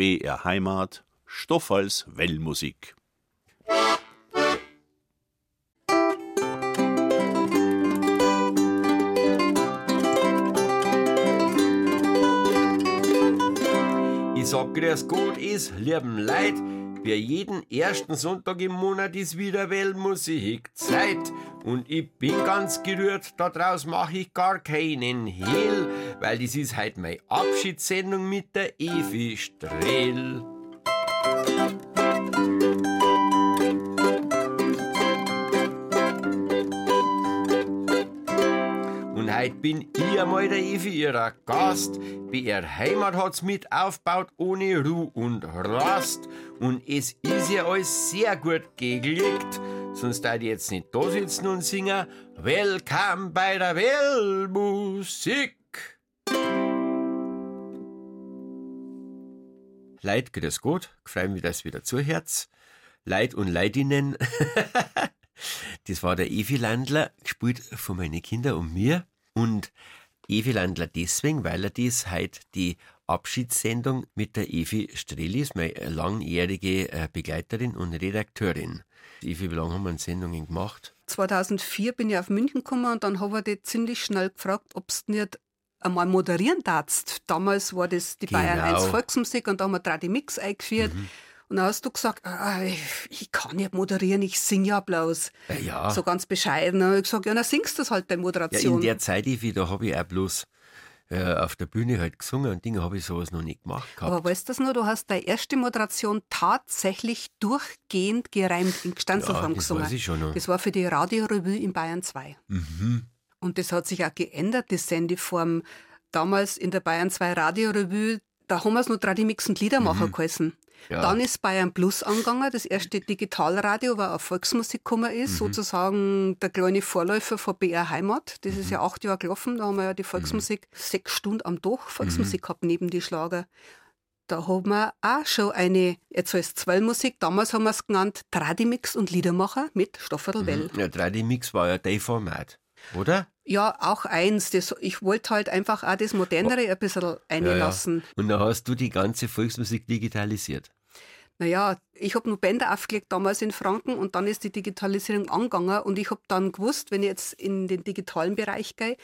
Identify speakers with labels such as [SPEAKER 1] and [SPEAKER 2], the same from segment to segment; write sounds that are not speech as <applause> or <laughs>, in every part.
[SPEAKER 1] BR Heimat, Stoff als Wellmusik.
[SPEAKER 2] Ich sag grüß Gott ist, lieben Leid, für jeden ersten Sonntag im Monat ist wieder Wellmusik Zeit. Und ich bin ganz gerührt, da draus mach ich gar keinen Hehl, weil das ist halt meine Abschiedssendung mit der Evi Strehl. Heute bin ich einmal der Evi, ihrer Gast. BR Heimat hat's mit aufgebaut, ohne Ruhe und Rast. Und es ist ja alles sehr gut gelegt. Sonst da jetzt nicht da sitzen und singen. Willkommen bei der Wellmusik. Leid, grüß Gott, freue mich, dass wieder zuhört. Leid und Leidinnen. <laughs> das war der Evi Landler, gespielt von meinen Kindern und mir. Und Evi Landler deswegen, weil er das heute die Abschiedssendung mit der Evi Strehl ist, meine langjährige äh, Begleiterin und Redakteurin. Evi, wie lange haben wir Sendungen gemacht?
[SPEAKER 3] 2004 bin ich auf München gekommen und dann habe ich dich ziemlich schnell gefragt, ob du nicht einmal moderieren darfst. Damals war das die
[SPEAKER 2] Genau.
[SPEAKER 3] Bayern 1 Volksmusik und da haben wir gerade die Mix eingeführt. Und dann hast du gesagt, ah, ich, ich kann nicht moderieren, ich singe ja bloß.
[SPEAKER 2] Äh, ja.
[SPEAKER 3] So ganz bescheiden. Dann hab ich gesagt, ja, dann singst du das halt bei
[SPEAKER 2] Ja, in
[SPEAKER 3] Moderation.
[SPEAKER 2] der Zeit, Evi, da habe ich auch bloß äh, auf der Bühne halt gesungen und Dinge habe ich sowas noch nicht gemacht gehabt.
[SPEAKER 3] Aber weißt du das nur, du hast deine erste Moderation tatsächlich durchgehend gereimt in Gstanzelform
[SPEAKER 2] Ja, das
[SPEAKER 3] gesungen.
[SPEAKER 2] weiß ich schon noch.
[SPEAKER 3] Das war für die Radiorevue in Bayern 2.
[SPEAKER 2] Mhm.
[SPEAKER 3] Und das hat sich auch geändert, die Sendeform. Damals in der Bayern 2 Radiorevue, da haben wir es noch Tradimix und Liedermacher geheißen.
[SPEAKER 2] Mhm. Ja.
[SPEAKER 3] Dann ist Bayern Plus angegangen, das erste Digitalradio, war auf Volksmusik gekommen
[SPEAKER 2] Mhm.
[SPEAKER 3] ist, sozusagen der kleine Vorläufer von BR Heimat. Das
[SPEAKER 2] Mhm.
[SPEAKER 3] ist ja acht Jahre gelaufen, da haben wir ja die Volksmusik sechs Stunden am Tag
[SPEAKER 2] Mhm.
[SPEAKER 3] Volksmusik gehabt, neben die Schlager. Da haben wir auch schon eine, jetzt heißt es Zwölmusik, damals haben wir es genannt Tradimix und Liedermacher mit Stofferl Well.
[SPEAKER 2] Ja, 3D-Mix war ja dein Format, oder?
[SPEAKER 3] Ja, auch eins. Das, ich wollte halt einfach auch das Modernere ein bisschen einlassen.
[SPEAKER 2] Und dann hast du die ganze Volksmusik digitalisiert.
[SPEAKER 3] Naja, ich habe nur Bänder aufgelegt damals in Franken und dann ist die Digitalisierung angegangen und ich habe dann gewusst, wenn ich jetzt in den digitalen Bereich gehe,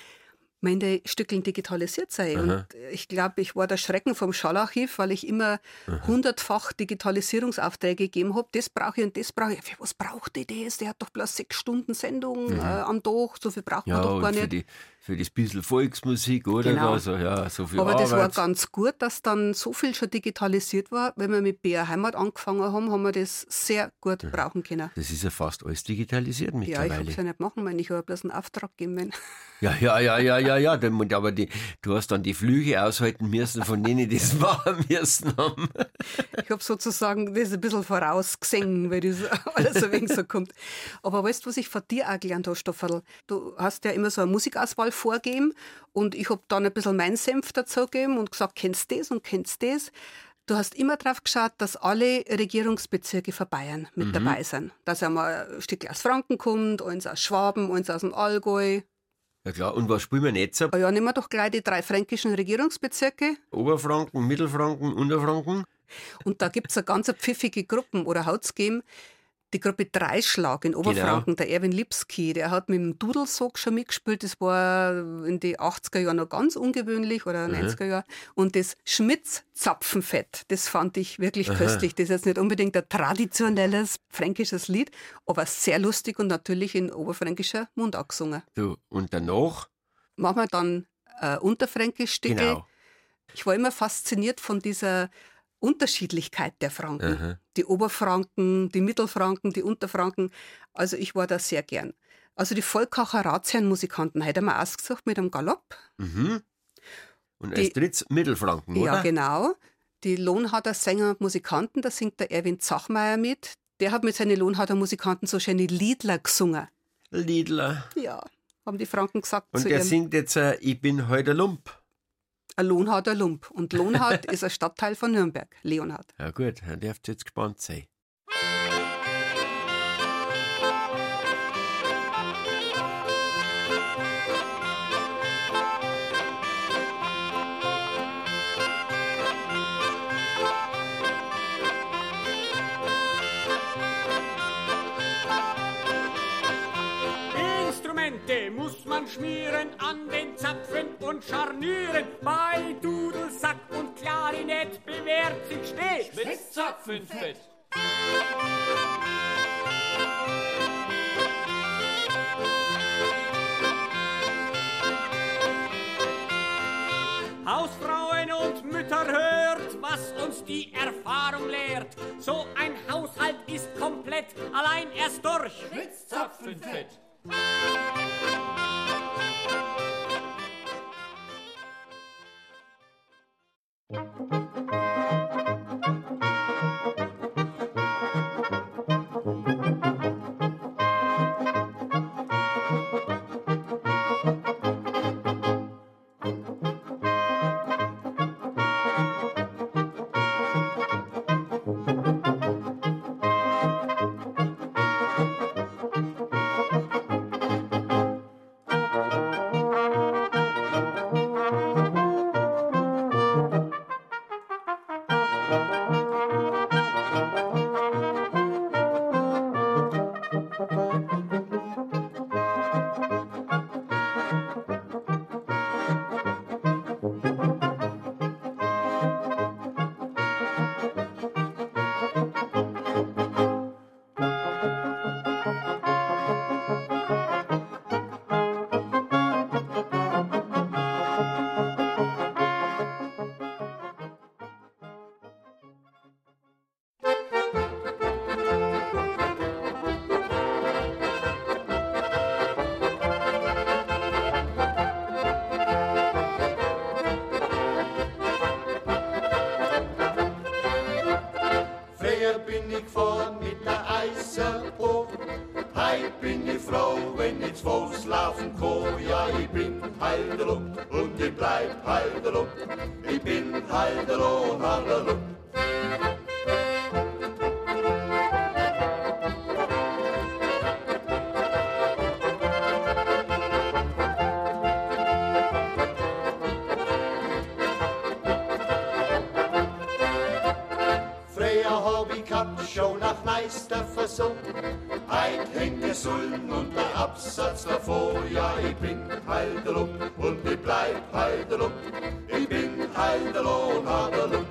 [SPEAKER 3] meine Stückeln digitalisiert sei. Und ich glaube, ich war der Schrecken vom Schallarchiv, weil ich immer hundertfach Digitalisierungsaufträge gegeben habe. Das brauche ich und das brauche ich. Für was braucht ich das? Der hat doch bloß sechs Stunden Sendung äh, am Tag. So viel braucht
[SPEAKER 2] Ja,
[SPEAKER 3] man doch gar
[SPEAKER 2] für,
[SPEAKER 3] nicht.
[SPEAKER 2] die, für das bisschen Volksmusik, oder?
[SPEAKER 3] Genau.
[SPEAKER 2] Da, so, ja, so viel
[SPEAKER 3] Aber das war
[SPEAKER 2] Arbeit.
[SPEAKER 3] ganz gut, dass dann so viel schon digitalisiert war. Wenn wir mit BR Heimat angefangen haben, haben wir das sehr gut brauchen können.
[SPEAKER 2] Das ist ja fast alles digitalisiert
[SPEAKER 3] Ja, ich habe
[SPEAKER 2] mittlerweile.
[SPEAKER 3] es ja nicht machen wollen. Ich habe bloß einen Auftrag gegeben. <laughs>
[SPEAKER 2] Ja, ja, ja, ja, ja, ja. Aber die, du hast dann die Flüge aushalten müssen, von denen die das <laughs> machen müssen haben.
[SPEAKER 3] Ich habe sozusagen das ein bisschen vorausgesehen, weil das <laughs> alles ein wenig so kommt. Aber weißt du, was ich von dir auch gelernt habe, Stofferl? Du hast ja immer so eine Musikauswahl vorgegeben und ich habe dann ein bisschen meinen Senf dazu gegeben und gesagt, kennst das und kennst das. Du hast immer drauf geschaut, dass alle Regierungsbezirke von Bayern mit dabei sind. Dass einmal ein Stück aus Franken kommt, eins aus Schwaben, eins aus dem Allgäu.
[SPEAKER 2] Ja klar, und was spielen wir jetzt?
[SPEAKER 3] Ah ja, nehmen wir doch gleich die drei fränkischen Regierungsbezirke.
[SPEAKER 2] Oberfranken, Mittelfranken, Unterfranken?
[SPEAKER 3] Und da gibt's eine ganz pfiffige Gruppen oder hat's gegeben. Die Gruppe Dreischlag in Oberfranken, der Erwin Lipski, der hat mit dem Dudelsog schon mitgespielt. Das war in die 80er Jahren noch ganz ungewöhnlich oder 90er Jahre. Und das Schmitz-Zapfenfett, das fand ich wirklich köstlich. Das ist jetzt nicht unbedingt ein traditionelles fränkisches Lied, aber sehr lustig und natürlich in oberfränkischer Mundart gesungen.
[SPEAKER 2] Du, und danach?
[SPEAKER 3] Machen wir dann äh, Unterfränkisch-Stücke.
[SPEAKER 2] Genau.
[SPEAKER 3] Ich war immer fasziniert von dieser Unterschiedlichkeit der Franken. Die Oberfranken, die Mittelfranken, die Unterfranken. Also ich war da sehr gern. Also die Volkacher Ratsherrenmusikanten haben wir ausgesucht mit einem Galopp.
[SPEAKER 2] Mhm. Und als drittes Mittelfranken, oder?
[SPEAKER 3] Ja, genau. Die Lohnharder Sänger und Musikanten, da singt der Erwin Zachmeier mit. Der hat mit seinen Lohnharder Musikanten so schöne Liedler gesungen.
[SPEAKER 2] Liedler.
[SPEAKER 3] Ja, haben die Franken gesagt
[SPEAKER 2] Und
[SPEAKER 3] zu
[SPEAKER 2] der singt jetzt, äh, ich bin heute Lump.
[SPEAKER 3] Ein Lohnharder Lump. Und Lohnhard <laughs> ist ein Stadtteil von Nürnberg, Leonhard.
[SPEAKER 2] Ja gut, dann dürft ihr jetzt gespannt sein.
[SPEAKER 4] Schmieren an den Zapfen und Scharnieren. Bei Dudelsack und Klarinett bewährt sich stets
[SPEAKER 5] Schmitz-Zapfenfett.
[SPEAKER 4] Hausfrauen und Mütter hört, was uns die Erfahrung lehrt. So ein Haushalt ist komplett, allein erst durch
[SPEAKER 5] Schmitz-Zapfenfett.
[SPEAKER 6] Früher Der Sulden und der Absatz davor. Ja, ich bin Heidelup und ich bleib Heidelup. Ich bin Heidelo und Heidelup.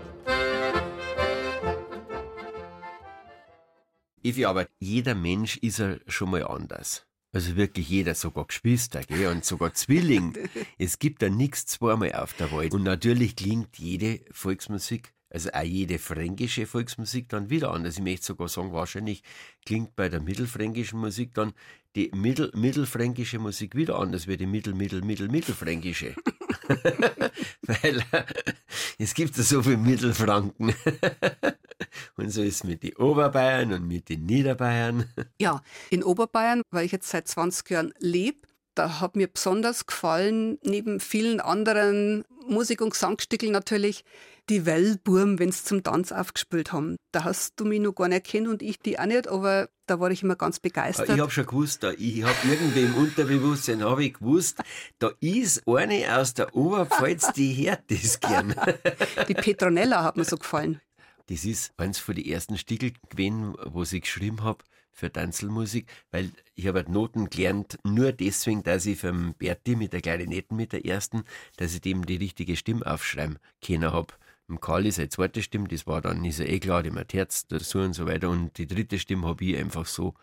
[SPEAKER 2] Evi, aber jeder Mensch ist ja schon mal anders. Also wirklich jeder, sogar Geschwister, gell, und sogar Zwilling. <laughs> es gibt da nichts zweimal auf der Welt. Und natürlich klingt jede Volksmusik, also auch jede fränkische Volksmusik dann wieder anders. Ich möchte sogar sagen, wahrscheinlich klingt bei der mittelfränkischen Musik dann die mittel, mittelfränkische Musik wieder anders wie die mittel, mittel, mittel, mittelfränkische. <laughs> Weil äh, es gibt ja so viele Mittelfranken. <laughs> und so ist es mit den Oberbayern und mit den Niederbayern. <laughs>
[SPEAKER 3] Ja, in Oberbayern, weil ich jetzt seit 20 Jahren lebe, da hat mir besonders gefallen, neben vielen anderen Musik- und Gesangstückeln natürlich, die Wellburm, wenn sie zum Tanz aufgespielt haben. Da hast du mich noch gar nicht kennt und ich die auch nicht, aber da war ich immer ganz begeistert.
[SPEAKER 2] Ich habe schon gewusst, da, ich habe irgendwie im Unterbewusstsein habe ich gewusst, da ist eine aus der Oberpfalz, die hört das gern. <laughs>
[SPEAKER 3] Die Petronella hat mir so gefallen.
[SPEAKER 2] Das ist eins von den ersten Stickel gewesen, wo ich geschrieben habe für Tanzelmusik, weil ich habe halt Noten gelernt, nur deswegen, dass ich vom Berti mit der Klarinetten mit der ersten, dass ich dem die richtige Stimme aufschreiben können habe. Im Karl ist eine zweite Stimme, das war dann, ist ja eh klar, die Terz dazu und so weiter. Und die dritte Stimme habe ich einfach so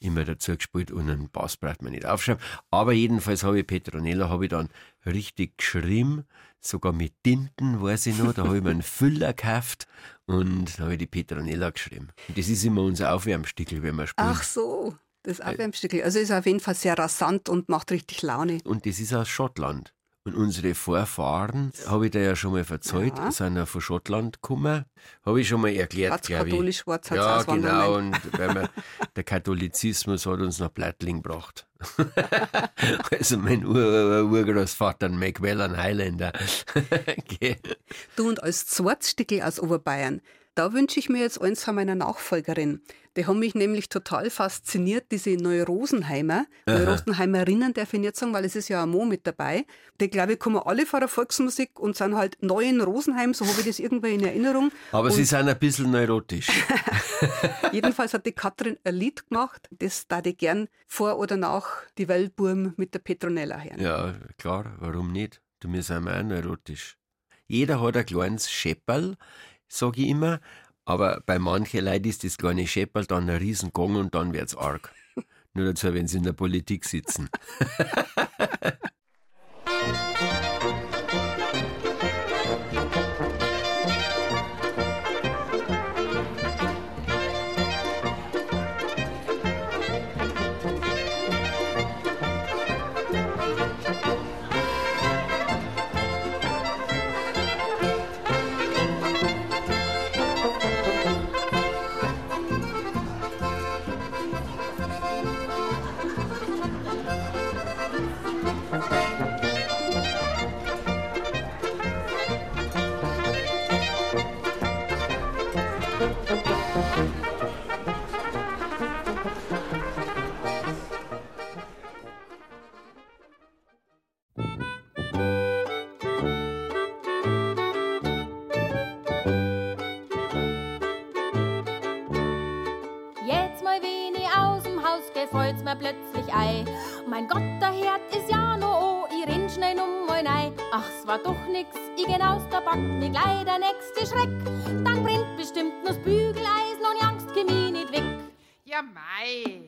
[SPEAKER 2] immer dazu gespielt und einen Bass braucht man nicht aufschreiben. Aber jedenfalls habe ich Petronella habe ich dann richtig geschrieben, sogar mit Tinten, weiß ich noch, da habe ich mir einen <laughs> Füller gekauft und da habe ich die Petronella geschrieben. Und das ist immer unser Aufwärmstickel, wenn wir spielen.
[SPEAKER 3] Ach so, das Abwärmstückel. Also ist auf jeden Fall sehr rasant und macht richtig Laune.
[SPEAKER 2] Und das ist aus Schottland. Und unsere Vorfahren, habe ich dir ja schon mal verzeiht,
[SPEAKER 3] Ja.
[SPEAKER 2] sind ja von Schottland gekommen. Habe ich schon mal erklärt, glaube ich.
[SPEAKER 3] Katholisch war es
[SPEAKER 2] Ja, genau. Und weil <laughs> wir, der Katholizismus hat uns nach Blattling gebracht. <laughs> also mein Ur Ur Urgroßvater, ein McWell, ein Highlander. <laughs> okay.
[SPEAKER 3] Du und als Zweitstickel aus Oberbayern, da wünsche ich mir jetzt eins von meiner Nachfolgerin. Die haben mich nämlich total fasziniert, diese Neurosenheimer, Neurosenheimerinnen darf ich nicht sagen, weil es ist ja ein Mo mit dabei. Die, glaube ich, kommen alle von der Volksmusik und sind halt neu in Rosenheim, so habe ich das irgendwie in Erinnerung.
[SPEAKER 2] Aber
[SPEAKER 3] und
[SPEAKER 2] sie sind ein bisschen neurotisch. <laughs> <laughs>
[SPEAKER 3] Jedenfalls hat die Katrin ein Lied gemacht, das da ich gern vor oder nach die Wellburm mit der Petronella hören.
[SPEAKER 2] Ja, klar, warum nicht? Du, wir sind auch neurotisch. Jeder hat ein kleines Schepperl, sage ich immer, aber bei manchen Leuten ist das kleine Schepperl dann ein Riesengong und dann wird's arg. Nur dazu, wenn sie in der Politik sitzen. <laughs>
[SPEAKER 7] Mein Gott, der Herd ist ja noch an, ich renn schnell um mal rein. Ach, es war doch nix, ich geh aus der Back, mir gleich der nächste Schreck. Dann brennt bestimmt noch das Bügeleisen und die Angst komm ich nicht weg.
[SPEAKER 8] Ja, mei.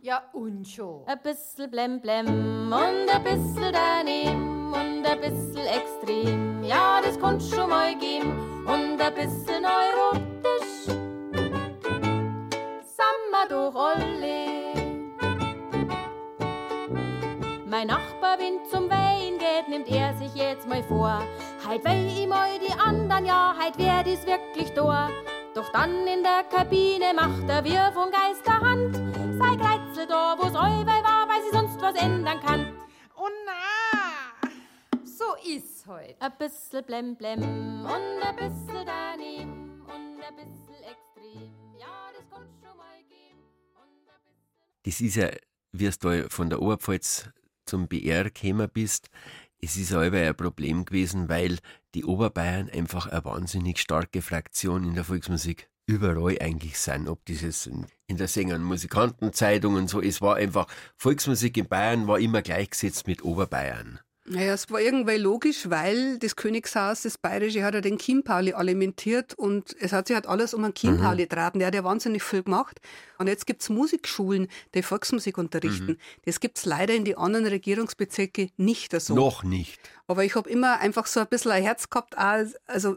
[SPEAKER 8] Ja, und schon.
[SPEAKER 7] Ein bisschen blem blem und ein bisschen daneben und ein bisschen extrem. Ja, das kann's schon mal geben und ein bisschen neurotisch. Sind wir doch alle. Mein Nachbar, wenn zum Wein geht, nimmt er sich jetzt mal vor. Heut weh ich mal die anderen, ja, heut werd ich's wirklich da. Doch dann in der Kabine macht er wir von Geisterhand. Sei Greizel da, wo's allweil war, weil sie sonst was ändern kann.
[SPEAKER 8] Oh na, so ist heut.
[SPEAKER 7] Ein bisschen blem blem und ein bisschen daneben und ein bisschen extrem. Ja, das kann's schon mal geben. Und ein bisschen
[SPEAKER 2] Das ist ja, wie du da von der Oberpfalz zum BR gekommen bist, es ist aber ein Problem gewesen, weil die Oberbayern einfach eine wahnsinnig starke Fraktion in der Volksmusik überall eigentlich sind. Ob dieses in, in der Sänger- und Musikantenzeitung und so, es war einfach, Volksmusik in Bayern war immer gleichgesetzt mit Oberbayern.
[SPEAKER 3] Naja, es war irgendwie logisch, weil das Königshaus, das Bayerische, hat ja den Chimpauli alimentiert und es hat sich halt alles um einen Chimpauli
[SPEAKER 2] Mhm.
[SPEAKER 3] geraten. Der hat ja wahnsinnig viel gemacht. Und jetzt gibt's Musikschulen, die Volksmusik unterrichten.
[SPEAKER 2] Mhm.
[SPEAKER 3] Das gibt's leider in die anderen Regierungsbezirke nicht so.
[SPEAKER 2] Noch nicht.
[SPEAKER 3] Aber ich habe immer einfach so ein bisschen ein Herz gehabt. Also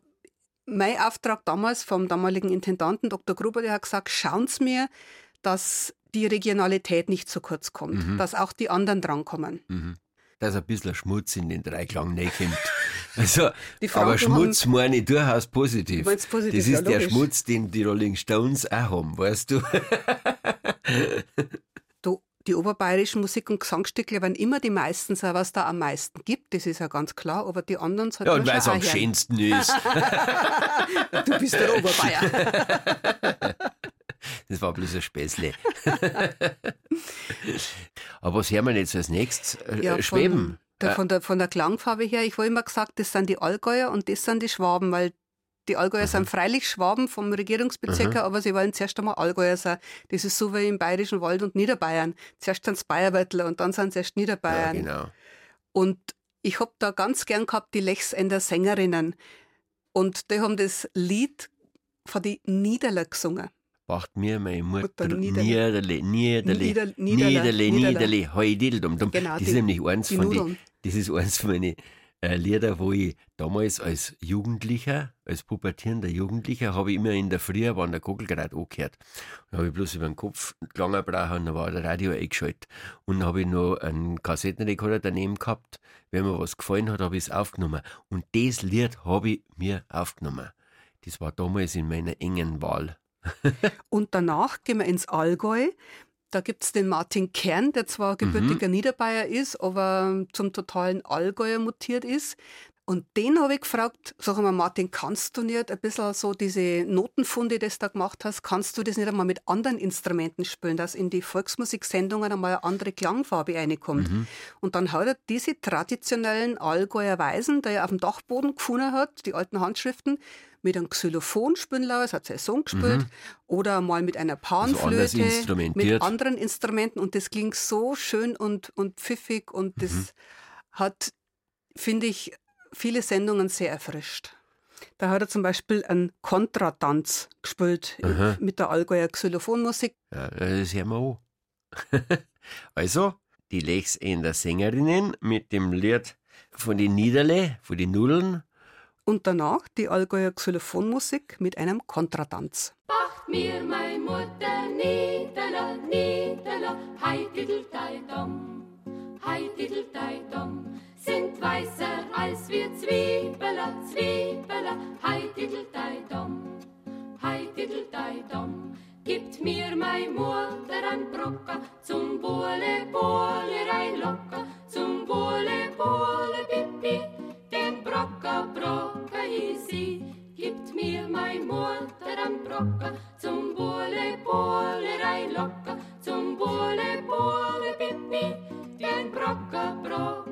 [SPEAKER 3] mein Auftrag damals vom damaligen Intendanten Dr. Gruber, der hat gesagt, schauen Sie mir, dass die Regionalität nicht zu kurz kommt,
[SPEAKER 2] Mhm.
[SPEAKER 3] dass auch die anderen drankommen.
[SPEAKER 2] Dass ein bisschen Schmutz in den Dreiklang reinkommt. <laughs> Also, aber Schmutz meine ich durchaus positiv.
[SPEAKER 3] Positiv,
[SPEAKER 2] das
[SPEAKER 3] ja,
[SPEAKER 2] ist der
[SPEAKER 3] logisch.
[SPEAKER 2] Schmutz, den die Rolling Stones auch haben, weißt du? <laughs>
[SPEAKER 3] Du, die oberbayerischen Musik- und Gesangstücke werden immer die meisten sein, was da am meisten gibt, das ist ja ganz klar, aber die anderen sollten
[SPEAKER 2] Ja, und weil es am schönsten ist. <laughs>
[SPEAKER 3] Du bist der Oberbayer.
[SPEAKER 2] Das war bloß ein Späßle. <laughs> Aber was hören wir jetzt als nächstes? Äh,
[SPEAKER 3] Ja,
[SPEAKER 2] Schweben.
[SPEAKER 3] Von der,
[SPEAKER 2] Äh,
[SPEAKER 3] von, der, von der Klangfarbe her, ich habe immer gesagt, das sind die Allgäuer und das sind die Schwaben, weil die Allgäuer sind freilich Schwaben vom Regierungsbezirk her, aber sie wollen zuerst einmal Allgäuer sein. Das ist so wie im Bayerischen Wald und Niederbayern. Zuerst sind es Bayerwörtler und dann sind es erst
[SPEAKER 2] ja,
[SPEAKER 3] Niederbayern.
[SPEAKER 2] genau.
[SPEAKER 3] Und ich habe da ganz gern gehabt die Lechsender Sängerinnen. Und die haben das Lied von die Niederler gesungen.
[SPEAKER 2] Wacht mir meine Mutter Niederle,
[SPEAKER 3] Niederle.
[SPEAKER 2] Niederle,
[SPEAKER 3] Nieder-
[SPEAKER 2] Niederle, Heudildum.
[SPEAKER 3] Genau,
[SPEAKER 2] Das ist nämlich eins von die, das ist eins von meinen äh, Lieder, wo ich damals als Jugendlicher, als pubertierender Jugendlicher, habe ich immer in der Früh, wenn der Kugel gerade angehört. Dann habe ich bloß über den Kopf gelangen brauchen und dann war der Radio eingeschaltet. Und habe ich noch einen Kassettenrekorder daneben gehabt. Wenn mir was gefallen hat, habe ich es aufgenommen. Und das Lied habe ich mir aufgenommen. Das war damals in meiner engen Wahl. <laughs>
[SPEAKER 3] Und danach gehen wir ins Allgäu. Da gibt es den Martin Kern, der zwar gebürtiger Niederbayer ist, aber zum totalen Allgäuer mutiert ist. Und den habe ich gefragt, sag mal, Martin, kannst du nicht ein bisschen so diese Notenfunde, die du da gemacht hast, kannst du das nicht einmal mit anderen Instrumenten spielen, dass in die Volksmusiksendungen einmal eine andere Klangfarbe reinkommt?
[SPEAKER 2] Mhm.
[SPEAKER 3] Und dann hat er diese traditionellen Allgäuer Weisen, die er auf dem Dachboden gefunden hat, die alten Handschriften, mit einem Xylophon spielen lassen, es hat Saison gespielt, oder mal mit einer
[SPEAKER 2] Mhm. Also
[SPEAKER 3] Panflöte,
[SPEAKER 2] instrumentiert.
[SPEAKER 3] mit anderen Instrumenten und das klingt so schön und, und pfiffig und das
[SPEAKER 2] Mhm.
[SPEAKER 3] hat, finde ich, viele Sendungen sehr erfrischt. Da hat er zum Beispiel einen Kontratanz gespielt
[SPEAKER 2] Aha.
[SPEAKER 3] mit der Allgäuer Xylophonmusik.
[SPEAKER 2] Ja, das hören wir an. also, die Lechsender Sängerinnen mit dem Lied von den Niederle, von den Nullen.
[SPEAKER 3] Und danach die Allgäuer Xylophonmusik mit einem Kontratanz.
[SPEAKER 9] Macht mir mein Mutter Niederla, Niederla, hei diddlei dom, hei dom, sind weißer als wir Zwiebeler, Zwiebeler, hei diddlei dom, hei diddlei dom. Gibt mir mein Mutter an Brocker, zum Bohle, Bohle rein locker, zum Bohle, Bohle, Pipi, den Brocker, Brocker easy. Gibt mir mein Mutter an Brocker, zum Bohle, Bohle rein locker, zum Bohle, Bohle, Pipi, den Brocker, Brocker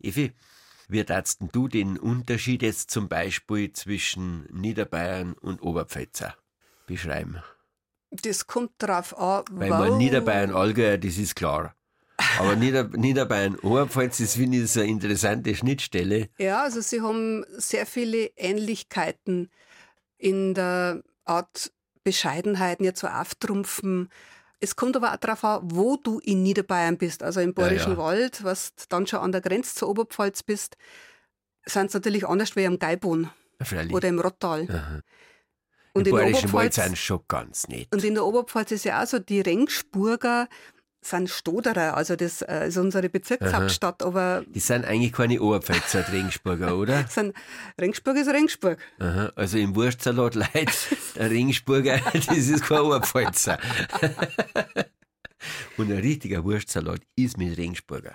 [SPEAKER 2] Evi, wie darfst du den Unterschied jetzt zum Beispiel zwischen Niederbayern und Oberpfälzer beschreiben?
[SPEAKER 3] Das kommt drauf an,
[SPEAKER 2] Weil man Niederbayern, Allgäuer, das ist klar. Aber Nieder, <laughs> Niederbayern, Oberpfalz, das finde ich so eine interessante Schnittstelle.
[SPEAKER 3] Ja, also sie haben sehr viele Ähnlichkeiten in der Art Bescheidenheit, nicht so auftrumpfen. Es kommt aber auch darauf an, wo du in Niederbayern bist. Also im Bayerischen
[SPEAKER 2] ja.
[SPEAKER 3] Wald, was dann schon an der Grenze zur Oberpfalz bist, sind es natürlich anders wie am Geibon
[SPEAKER 2] Freilich.
[SPEAKER 3] oder im Rottal.
[SPEAKER 2] Aha.
[SPEAKER 3] Und
[SPEAKER 2] Im
[SPEAKER 3] in der
[SPEAKER 2] Bayerischen Wald
[SPEAKER 3] Oberpfalz
[SPEAKER 2] sind schon ganz nett.
[SPEAKER 3] Und in der Oberpfalz ist ja auch so, die Rengsburger sind Stoderer, also das äh, ist unsere Bezirkshauptstadt, aber
[SPEAKER 2] Die sind eigentlich keine Oberpfälzer, Regensburger, <laughs> oder?
[SPEAKER 3] sind, Rengsburg ist Rengsburg.
[SPEAKER 2] Aha. Also im Wurstsalat leid, der Regensburger, <laughs> das ist kein Oberpfälzer. <laughs> Und ein richtiger Wurstsalat ist mit Regensburger.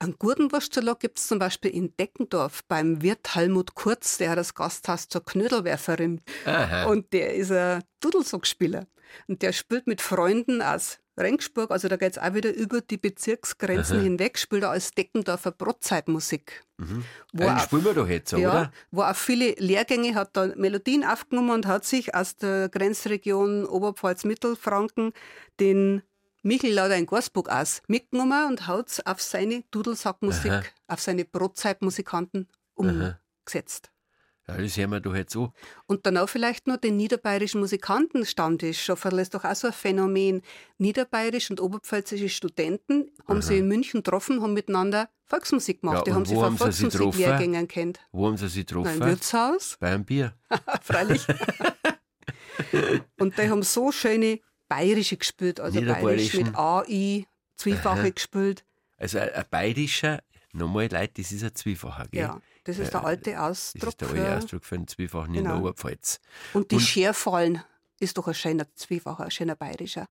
[SPEAKER 3] Einen guten Wurstsalat gibt es zum Beispiel in Deckendorf beim Wirt Helmut Kurz, der hat das Gasthaus zur Knödelwerferin.
[SPEAKER 2] Aha.
[SPEAKER 3] Und der ist ein Dudelsackspieler. Und der spielt mit Freunden aus Rengsburg, also da geht es auch wieder über die Bezirksgrenzen hinweg, spielt er als Deckendorfer Brotzeitmusik. Wo
[SPEAKER 2] Einen
[SPEAKER 3] auch-
[SPEAKER 2] spielen wir doch jetzt,
[SPEAKER 3] ja,
[SPEAKER 2] oder?
[SPEAKER 3] wo auch viele Lehrgänge hat da Melodien aufgenommen und hat sich aus der Grenzregion Oberpfalz-Mittelfranken den Michel Lauder in Gorsburg aus mitgenommen und hat auf seine Dudelsackmusik,
[SPEAKER 2] Aha.
[SPEAKER 3] auf seine Brotzeitmusikanten umgesetzt.
[SPEAKER 2] Ja, das hören wir doch jetzt so.
[SPEAKER 3] Und dann auch vielleicht noch den niederbayerischen Musikantenstammtisch. Schofferl ist doch auch so ein Phänomen. Niederbayerisch und oberpfälzische Studenten haben sie in München getroffen, haben miteinander Volksmusik gemacht.
[SPEAKER 2] Ja,
[SPEAKER 3] die haben sie von
[SPEAKER 2] sie
[SPEAKER 3] Volksmusiklehrgängen kennt.
[SPEAKER 2] Wo haben sie sich
[SPEAKER 3] Na, Im
[SPEAKER 2] getroffen?
[SPEAKER 3] Wirtshaus,
[SPEAKER 2] Bei einem Bier. <laughs>
[SPEAKER 3] freilich. und die haben so schöne bayerische gespielt, also bayerisch mit AI, zweifache gespielt.
[SPEAKER 2] Also ein, ein bayerischer, nochmal Leute, das ist ein Zwiefacher, gell?
[SPEAKER 3] Ja, das ist der alte
[SPEAKER 2] Das
[SPEAKER 3] Ausdruck.
[SPEAKER 2] ist der alte Ausdruck für einen Zwiefachen in der
[SPEAKER 3] Genau.
[SPEAKER 2] Oberpfalz.
[SPEAKER 3] Und die
[SPEAKER 2] Und-
[SPEAKER 3] Scherfallen ist doch ein schöner Zwiefacher, ein schöner bayerischer.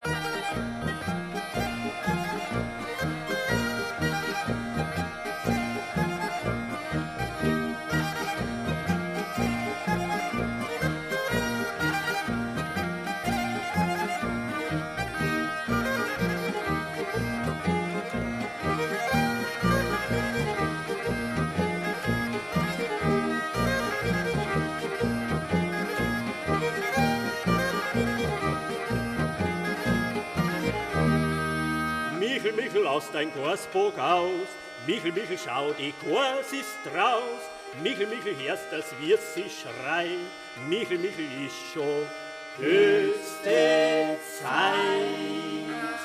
[SPEAKER 4] Aus dein Korsburg aus. Michel, Michel, schau, die Kors ist draus. Michel, Michel, hörst, das wird sie schreien. Michel, Michel ist schon höchste Zeit.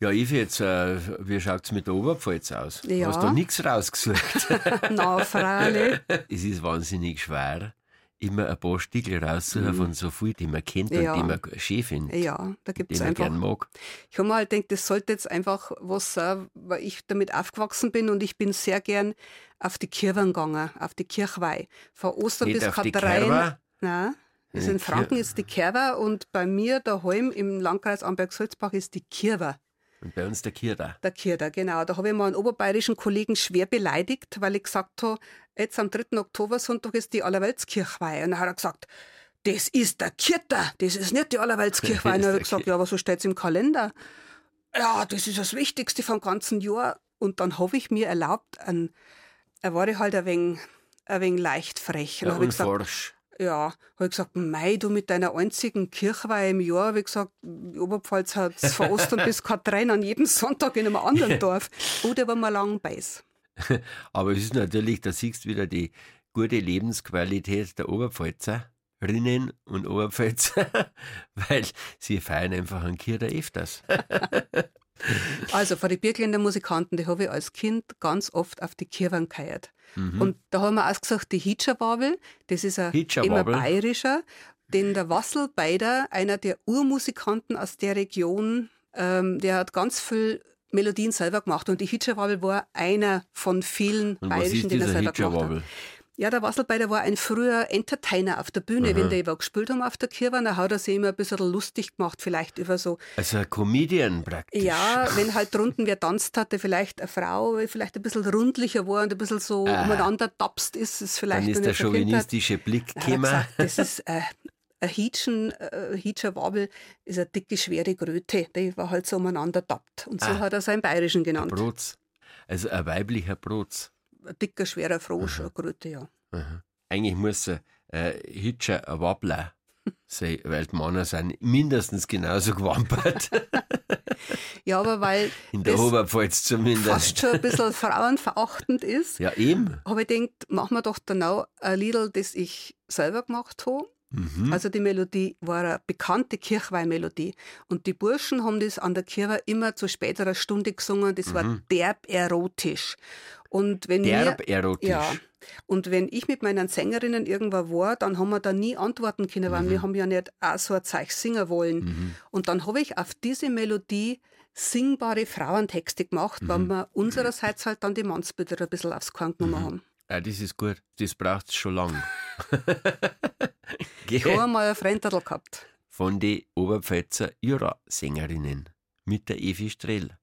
[SPEAKER 2] Ja, Evi, jetzt, äh, wie schaut es mit der Oberpfalz aus?
[SPEAKER 3] Ja.
[SPEAKER 2] Hast du nichts rausgesucht? <laughs>
[SPEAKER 3] Na, Frauli.
[SPEAKER 2] es ist wahnsinnig schwer, immer ein paar Stickel rauszusuchen von so viel, die man kennt
[SPEAKER 3] Ja.
[SPEAKER 2] und die man schön findet,
[SPEAKER 3] Ja, da gibt es
[SPEAKER 2] man
[SPEAKER 3] einfach.
[SPEAKER 2] gern mag.
[SPEAKER 3] Ich habe mir halt gedacht, das sollte jetzt einfach was sein, weil ich damit aufgewachsen bin und ich bin sehr gern auf die Kirchen gegangen, auf die Kirchweih. Von Ostern
[SPEAKER 2] Nicht
[SPEAKER 3] bis Katharin. Nein. Also in Franken ist die Kerber und bei mir daheim im Landkreis Amberg-Sulzbach ist die Kirwer.
[SPEAKER 2] Und bei uns der Kirda.
[SPEAKER 3] Der Kirder, genau. Da habe ich mal einen oberbayerischen Kollegen schwer beleidigt, weil ich gesagt habe, jetzt am 3. Oktobersonntag ist die Allerweltskirchweih. Und dann hat er gesagt, das ist der Kirter, das ist nicht die Allerweltskirchweih. <laughs> Und dann habe ich gesagt, ja, aber so steht es im Kalender. Ja, das ist das Wichtigste vom ganzen Jahr. Und dann habe ich mir erlaubt, ein, er war ich halt ein wenig, ein wenig leicht frech. Und
[SPEAKER 2] Ja, und
[SPEAKER 3] gesagt,
[SPEAKER 2] forsch.
[SPEAKER 3] Ja, habe ich gesagt, Mei, du mit deiner einzigen Kirchweih im Jahr, habe ich gesagt, Oberpfalz hat von Ostern bis <laughs> Katrin an jedem Sonntag in einem anderen Dorf. Oh, der war mal lang beiß. <laughs>
[SPEAKER 2] Aber es ist natürlich, da siehst du wieder die gute Lebensqualität der Oberpfälzerinnen und Oberpfälzer, <laughs> weil sie feiern einfach einen Kirda öfters.
[SPEAKER 3] Also, von den Birkländer Musikanten, die habe ich als Kind ganz oft auf die Kirchen gehört.
[SPEAKER 2] Mhm.
[SPEAKER 3] Und da haben wir ausgesagt, die Hitscherwabel, das ist ein immer bayerischer, den der Wassel Beider, einer der Urmusikanten aus der Region, ähm, der hat ganz viel Melodien selber gemacht. Und die Hitscherwabel war einer von vielen
[SPEAKER 2] Und
[SPEAKER 3] bayerischen, den er selber gemacht hat. Ja, der Wasselbeider war ein früher Entertainer auf der Bühne. Wenn die was gespielt haben auf der Kirche, dann hat er sich immer ein bisschen lustig gemacht, vielleicht über so
[SPEAKER 2] Also ein Comedian praktisch.
[SPEAKER 3] ja, <laughs> wenn halt drunten wer tanzt hatte, vielleicht eine Frau, die vielleicht ein bisschen rundlicher war und ein bisschen so
[SPEAKER 2] Ah.
[SPEAKER 3] umeinander tapst ist, ist vielleicht
[SPEAKER 2] Dann ist der chauvinistische Blick
[SPEAKER 3] hat er
[SPEAKER 2] gekommen.
[SPEAKER 3] das ist <laughs> äh, ein Hitschen, äh, Hitscher Wabel ist eine dicke, schwere Gröte, die war halt so umeinander tappt. Und so
[SPEAKER 2] Ah.
[SPEAKER 3] hat er seinen Bayerischen
[SPEAKER 2] Ein
[SPEAKER 3] genannt.
[SPEAKER 2] Brotz. Also ein weiblicher Brotz.
[SPEAKER 3] Ein dicker, schwerer Frosch, eine Gröte, ja.
[SPEAKER 2] Eigentlich muss er äh, Hitscher ein Wabbler <laughs> sein, weil die Männer sind mindestens genauso gewampert. <laughs>
[SPEAKER 3] Ja, aber weil
[SPEAKER 2] In der
[SPEAKER 3] das
[SPEAKER 2] Oberpfalz
[SPEAKER 3] fast
[SPEAKER 2] zumindest.
[SPEAKER 3] schon ein bisschen frauenverachtend ist,
[SPEAKER 2] Ja, eben.
[SPEAKER 3] habe ich gedacht, machen wir doch dann auch ein Liedl, das ich selber gemacht habe.
[SPEAKER 2] Mhm.
[SPEAKER 3] Also die Melodie war eine bekannte Kirchweihmelodie. Und die Burschen haben das an der Kirche immer zu späterer Stunde gesungen. Das war derb erotisch. Und wenn
[SPEAKER 2] Mhm. Derb
[SPEAKER 3] wir,
[SPEAKER 2] erotisch.
[SPEAKER 3] Ja. Und wenn ich mit meinen Sängerinnen irgendwo war, dann haben wir da nie antworten können, weil
[SPEAKER 2] Mhm.
[SPEAKER 3] wir haben ja nicht auch so ein Zeug singen wollen. Und dann habe ich auf diese Melodie singbare Frauentexte gemacht,
[SPEAKER 2] Mhm.
[SPEAKER 3] weil wir unsererseits halt dann die Mannsbilder ein bisschen aufs Korn genommen haben.
[SPEAKER 2] Ja, das ist gut. Das braucht es schon <laughs> lang.
[SPEAKER 3] Ich habe einmal ein Freundadel gehabt.
[SPEAKER 2] Von den Oberpfälzer Jura-Sängerinnen mit der Evi Strehl.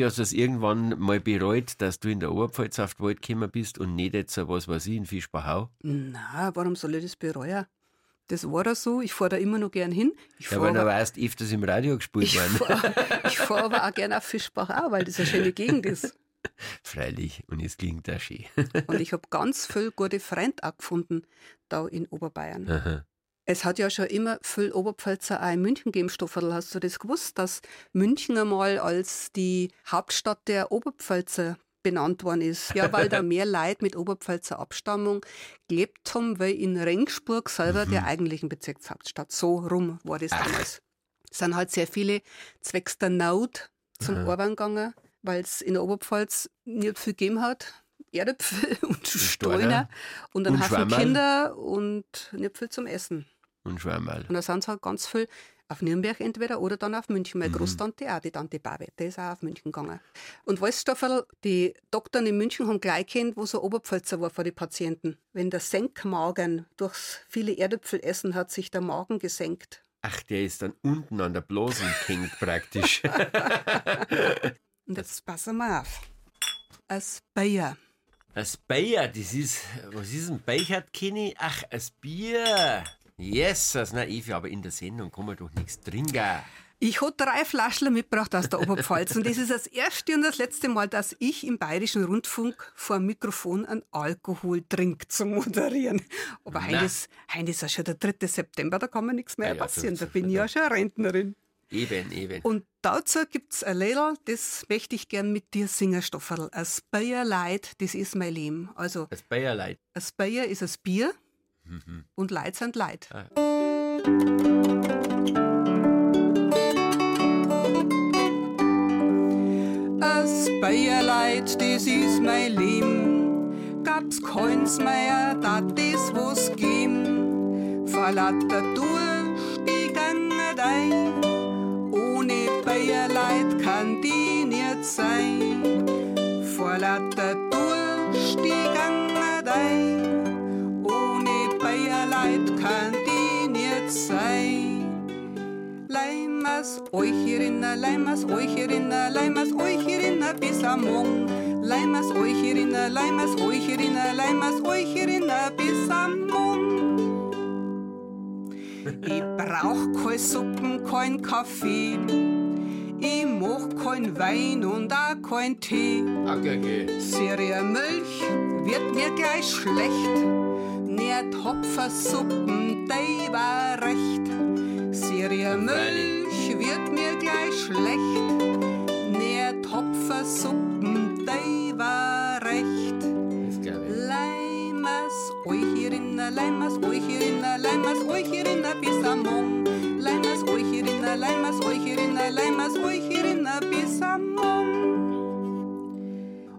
[SPEAKER 2] Evi, hast du das irgendwann mal bereut, dass du in der Oberpfalz auf den Wald gekommen bist und nicht jetzt, so was weiß ich, in Fischbachau?
[SPEAKER 3] Na, warum soll ich das bereuen? Das war da so, ich fahre da immer noch gern hin. Ich
[SPEAKER 2] Ja,
[SPEAKER 3] fahre
[SPEAKER 2] weil du weißt, öfters im Radio gespielt
[SPEAKER 3] ich
[SPEAKER 2] worden. <laughs>
[SPEAKER 3] ich fahr aber auch gern auf Fischbachau, weil das eine schöne Gegend ist.
[SPEAKER 2] Freilich, und es klingt auch schön.
[SPEAKER 3] Und ich habe ganz viele gute Freunde auch gefunden, da in Oberbayern.
[SPEAKER 2] Aha.
[SPEAKER 3] Es hat ja schon immer viel Oberpfälzer auch in München gegeben, Stofferl. Hast du das gewusst, dass München einmal als die Hauptstadt der Oberpfälzer benannt worden ist? Ja, weil da <laughs> mehr Leute mit Oberpfälzer Abstammung gelebt haben, weil in Regensburg selber der eigentlichen Bezirkshauptstadt. So rum war das damals. Es sind halt sehr viele zwecks der Not zum Arbeiten gegangen, weil es in der Oberpfalz nicht viel gegeben hat. Erdäpfel <laughs> und Steiner und
[SPEAKER 2] Und
[SPEAKER 3] Haufen. Kinder und nicht viel zum Essen.
[SPEAKER 2] Und Schwammerl.
[SPEAKER 3] Und da sind sie halt ganz viel auf Nürnberg entweder oder dann auf München.
[SPEAKER 2] Mhm.
[SPEAKER 3] Meine Großtante auch, die Tante Babe, die ist auch auf München gegangen. Und weißt du, Stofferl, die Doktoren in München haben gleich kennt, wo so ein Oberpfälzer war für die Patienten. Wenn der Senkmagen durchs viele Erdäpfel essen hat sich der Magen gesenkt.
[SPEAKER 2] Ach, der ist dann unten an der Blasen <laughs> gehängt praktisch. <laughs>
[SPEAKER 3] Und jetzt passen wir auf. Als Bayer.
[SPEAKER 2] Das Bier, das ist, was ist ein Beichert, Kenny? Ach, das Bier. Yes, das na Evi, aber in der Sendung kann man doch nichts trinken.
[SPEAKER 3] Ich habe drei Flaschen mitgebracht aus der Oberpfalz und das ist das erste und das letzte Mal, dass ich im Bayerischen Rundfunk vor dem Mikrofon einen Alkoholtrink zu moderieren. Aber heute ist, heute ist ja schon der 3. September, da kann mir nichts mehr
[SPEAKER 2] ja,
[SPEAKER 3] passieren. Da bin ich ja schon Rentnerin.
[SPEAKER 2] Eben, eben.
[SPEAKER 3] Und dazu gibt's ein Liedl, das möchte ich gern mit dir singen, Stofferl. Ein Speierleid, das ist mein Leben. Also,
[SPEAKER 2] Das Bayerleid.
[SPEAKER 3] ein Speier ist ein Bier
[SPEAKER 2] Mhm.
[SPEAKER 3] und Leid sind Leid.
[SPEAKER 2] Ah.
[SPEAKER 3] Ein Speierleid, das ist mein Leben. Gab's keins mehr, dat das was geben. Vor lauter Durchstiegen nicht ein. Ohne Bayerleid kann die nicht sein. Vor lauter Leimers euch herinnen, leimers euch herinnen, leimers euch herinnen bis am Morgen. Leimers euch herinnen, leimers euch herinnen, leimers euch herinnen bis am Morgen. Ich brauch kein Suppen, kein Kaffee. Ich mach kein Wein und auch kein Tee. Serie Milch wird mir gleich schlecht. Nährt Hopfersuppen, die war recht. Serie Milch wird mir gleich schlecht. Nährt Hopfersuppen, die war recht. Leimers euch herinnen, leimers euch herinnen, leimers euch herinnen bis am Morgen. Leimers euch herinnen, leimers euch herinnen, leimers euch herinnen bis am Morgen.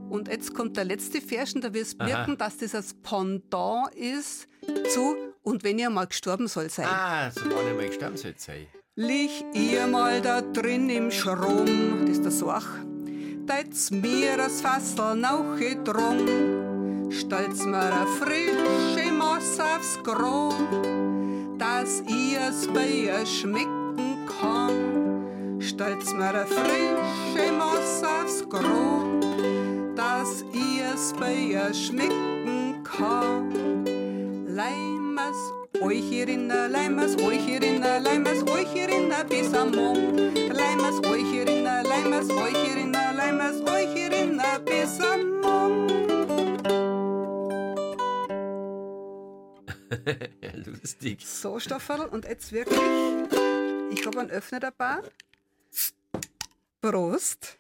[SPEAKER 3] Und jetzt kommt der letzte Vers und da wirst du merken, dass das das Pendant ist zu Und wenn ihr mal gestorben soll sein.
[SPEAKER 2] Ah, so war nicht mal gestorben soll sein.
[SPEAKER 3] Lich ihr mal da drin im Schrom, das ist der Sorch, deit's mir das Fassel nauche drum, stellt's mir a frische Maß aufs Gro, dass ihr's bei ihr schmecken kann. Stellt's mir a frische Maß aufs Gro, dass ihr's bei ihr schmecken kann. Leimers leimers euch herinnen, leimers herinnen bis am Morgen. Leimers leimers euch herinnen, leimers euch herinnen bis am Morgen.
[SPEAKER 2] Ja, lustig.
[SPEAKER 3] So, Stofferl, und jetzt wirklich, ich habe einen Öffner dabei. Prost.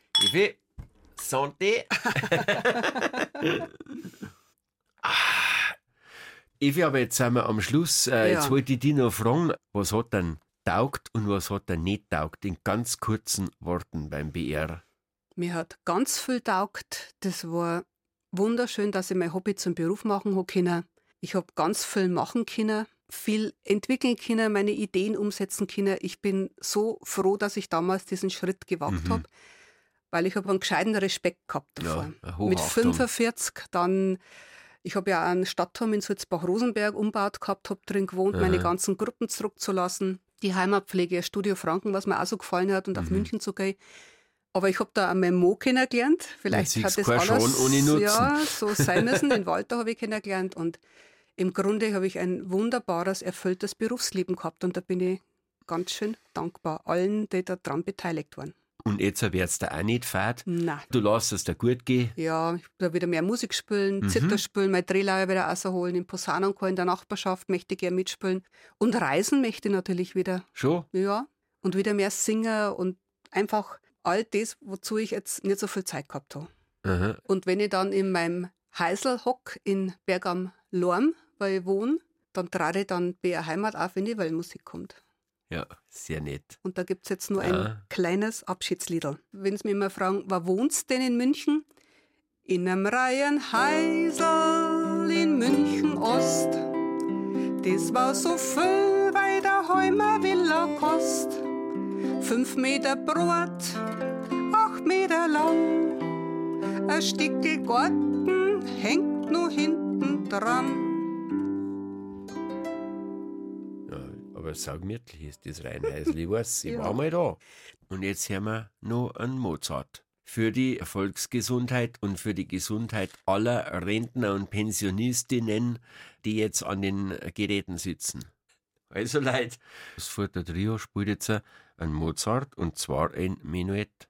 [SPEAKER 2] Santé. <laughs> ah. Evi, aber jetzt sind wir am Schluss. Äh,
[SPEAKER 3] Ja.
[SPEAKER 2] Jetzt wollte ich dich noch fragen, was hat denn taugt und was hat denn nicht taugt? In ganz kurzen Worten beim BR.
[SPEAKER 3] Mir hat ganz viel taugt. Das war wunderschön, dass ich mein Hobby zum Beruf machen habe können. Ich habe ganz viel machen können, viel entwickeln können, meine Ideen umsetzen können. Ich bin so froh, dass ich damals diesen Schritt gewagt
[SPEAKER 2] Mhm.
[SPEAKER 3] habe, weil ich habe einen gescheiten Respekt gehabt davor.
[SPEAKER 2] eine
[SPEAKER 3] Mit
[SPEAKER 2] Hochachtung.
[SPEAKER 3] 45 dann Ich habe ja einen Stadtturm in Sulzbach-Rosenberg umbaut gehabt, habe drin gewohnt, meine
[SPEAKER 2] Aha.
[SPEAKER 3] ganzen Gruppen zurückzulassen. Die Heimatpflege, Studio Franken, was mir auch so gefallen hat und auf
[SPEAKER 2] Mhm.
[SPEAKER 3] München zu gehen. Aber ich habe da auch mein Mo kennengelernt. Vielleicht
[SPEAKER 2] Ja,
[SPEAKER 3] hat das alles
[SPEAKER 2] Nutzen.
[SPEAKER 3] ja, so sein müssen. <laughs> Den Walter habe ich kennengelernt und im Grunde habe ich ein wunderbares, erfülltes Berufsleben gehabt und da bin ich ganz schön dankbar allen, die da dran beteiligt waren.
[SPEAKER 2] Und jetzt wird's da auch nicht fad.
[SPEAKER 3] Na,
[SPEAKER 2] Du lässt es dir gut gehen.
[SPEAKER 3] ja, ich da wieder mehr Musik spielen,
[SPEAKER 2] Mhm.
[SPEAKER 3] Zither spielen, meine Drehleier wieder rausholen, im Posaunenchor in der Nachbarschaft möchte ich gerne mitspielen und reisen möchte ich natürlich wieder.
[SPEAKER 2] Schon?
[SPEAKER 3] Ja, und wieder mehr singen und einfach all das, wozu ich jetzt nicht so viel Zeit gehabt habe.
[SPEAKER 2] Aha.
[SPEAKER 3] Und wenn ich dann in meinem Heisel hock in Berg am Lorm, weil ich wohne, dann trage ich dann BR Heimat auf, wenn die Weltmusik kommt.
[SPEAKER 2] Ja, sehr nett.
[SPEAKER 3] Und da gibt es jetzt nur
[SPEAKER 2] Ah.
[SPEAKER 3] ein kleines Abschiedsliedl. Wenn Sie mich immer fragen, wo wohnst denn in München? In einem Reihenheisel in München Ost. Das war so viel bei der Heumer Villa kost. Fünf Meter breit, acht Meter lang. Ein Stücke Garten hängt nur hinten dran.
[SPEAKER 2] Aber saugemütlich ist das Rheinheisel. Ich weiß, ich
[SPEAKER 3] Ja.
[SPEAKER 2] war mal da. Und jetzt hören wir noch einen Mozart. Für die Volksgesundheit und für die Gesundheit aller Rentner und Pensionistinnen, die jetzt an den Geräten sitzen. Also Leute, das Furter Trio spielt jetzt ein Mozart und zwar ein Menuett.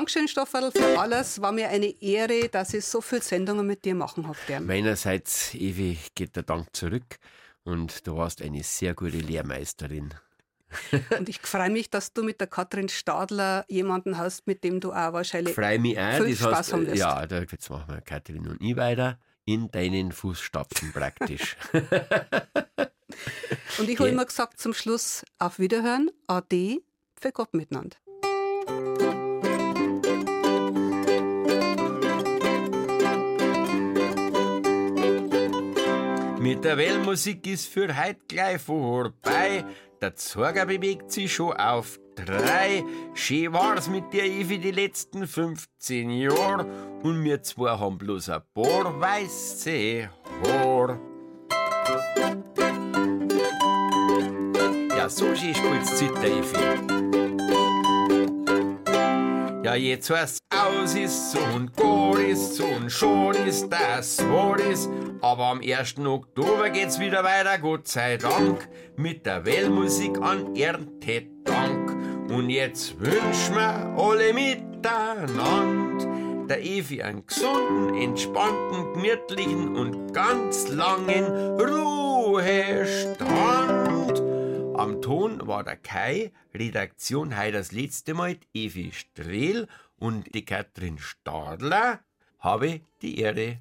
[SPEAKER 3] Dankeschön, Stofferl, für alles. War mir eine Ehre, dass ich so viele Sendungen mit dir machen habe.
[SPEAKER 2] Meinerseits, Evi, geht der Dank zurück und du warst eine sehr gute Lehrmeisterin. <laughs>
[SPEAKER 3] Und ich freue mich, dass du mit der Katrin Stadler jemanden hast, mit dem du auch wahrscheinlich
[SPEAKER 2] Freue mich auch.
[SPEAKER 3] viel Spaß
[SPEAKER 2] heißt,
[SPEAKER 3] haben wirst.
[SPEAKER 2] ja, da, jetzt machen wir Kathrin und ich weiter in deinen Fußstapfen praktisch. <laughs>
[SPEAKER 3] Und ich habe
[SPEAKER 2] Ja.
[SPEAKER 3] immer gesagt zum Schluss, auf Wiederhören, Ade, für Gott miteinander.
[SPEAKER 2] Mit der Wellmusik ist für heut gleich vorbei. Der Zorger bewegt sich schon auf drei. Schön war's mit dir, Evi, die letzten 15 Jahre. Und wir zwei haben bloß ein paar weiße Haar. Ja, so schön spielt's Zither, Evi. Ja, jetzt heißt aus ist so und gut ist so und schon ist das wahr ist. Aber am 1. Oktober geht's wieder weiter, Gott sei Dank, mit der Wellmusik an Erntedank. Und jetzt wünschen wir alle miteinander der Evi einen gesunden, entspannten, gemütlichen und ganz langen Ruhestand. Am Ton war der Kai, Redaktion heute das letzte Mal Evi Strehl und die Katrin Stadler. Habe die Ehre.